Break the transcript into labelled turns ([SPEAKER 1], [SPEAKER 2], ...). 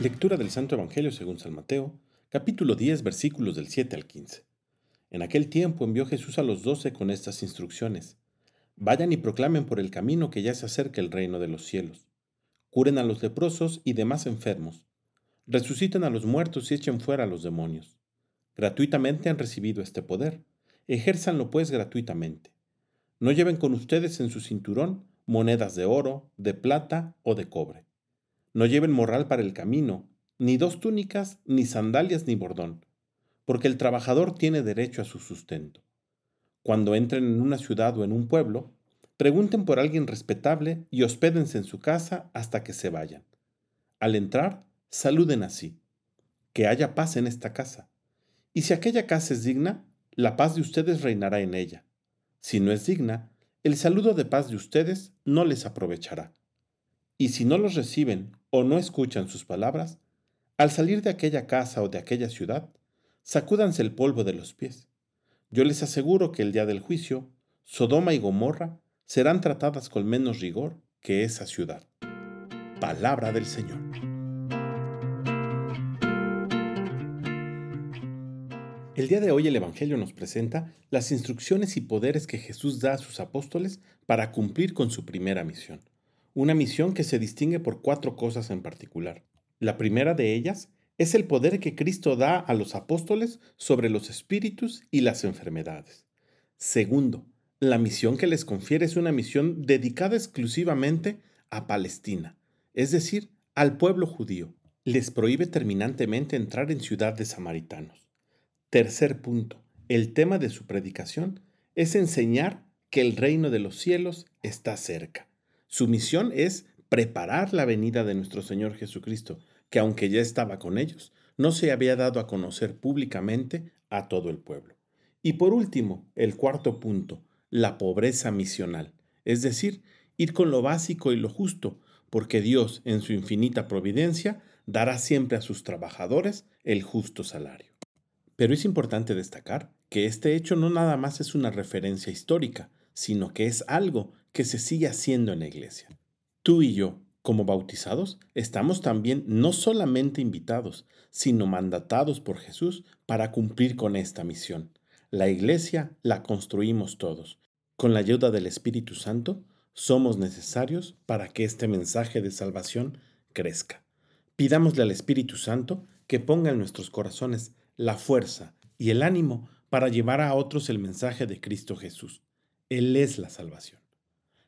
[SPEAKER 1] Lectura del Santo Evangelio según San Mateo, capítulo 10, versículos del 7 al 15. En aquel tiempo envió Jesús a los doce con estas instrucciones. Vayan y proclamen por el camino que ya se acerca el reino de los cielos. Curen a los leprosos y demás enfermos. Resuciten a los muertos y echen fuera a los demonios. Gratuitamente han recibido este poder. Ejérzanlo pues gratuitamente. No lleven con ustedes en su cinturón monedas de oro, de plata o de cobre no lleven morral para el camino, ni dos túnicas, ni sandalias, ni bordón, porque el trabajador tiene derecho a su sustento. Cuando entren en una ciudad o en un pueblo, pregunten por alguien respetable y hospédense en su casa hasta que se vayan. Al entrar, saluden así. Que haya paz en esta casa. Y si aquella casa es digna, la paz de ustedes reinará en ella. Si no es digna, el saludo de paz de ustedes no les aprovechará. Y si no los reciben o no escuchan sus palabras, al salir de aquella casa o de aquella ciudad, sacúdanse el polvo de los pies. Yo les aseguro que el día del juicio, Sodoma y Gomorra serán tratadas con menos rigor que esa ciudad. Palabra del Señor. El día de hoy el Evangelio nos presenta las instrucciones y poderes que Jesús da a sus apóstoles para cumplir con su primera misión una misión que se distingue por cuatro cosas en particular. La primera de ellas es el poder que Cristo da a los apóstoles sobre los espíritus y las enfermedades. Segundo, la misión que les confiere es una misión dedicada exclusivamente a Palestina, es decir, al pueblo judío. Les prohíbe terminantemente entrar en ciudad de samaritanos. Tercer punto, el tema de su predicación es enseñar que el reino de los cielos está cerca. Su misión es preparar la venida de nuestro Señor Jesucristo, que aunque ya estaba con ellos, no se había dado a conocer públicamente a todo el pueblo. Y por último, el cuarto punto, la pobreza misional, es decir, ir con lo básico y lo justo, porque Dios, en su infinita providencia, dará siempre a sus trabajadores el justo salario. Pero es importante destacar que este hecho no nada más es una referencia histórica, sino que es algo que se sigue haciendo en la iglesia. Tú y yo, como bautizados, estamos también no solamente invitados, sino mandatados por Jesús para cumplir con esta misión. La iglesia la construimos todos. Con la ayuda del Espíritu Santo, somos necesarios para que este mensaje de salvación crezca. Pidámosle al Espíritu Santo que ponga en nuestros corazones la fuerza y el ánimo para llevar a otros el mensaje de Cristo Jesús. Él es la salvación.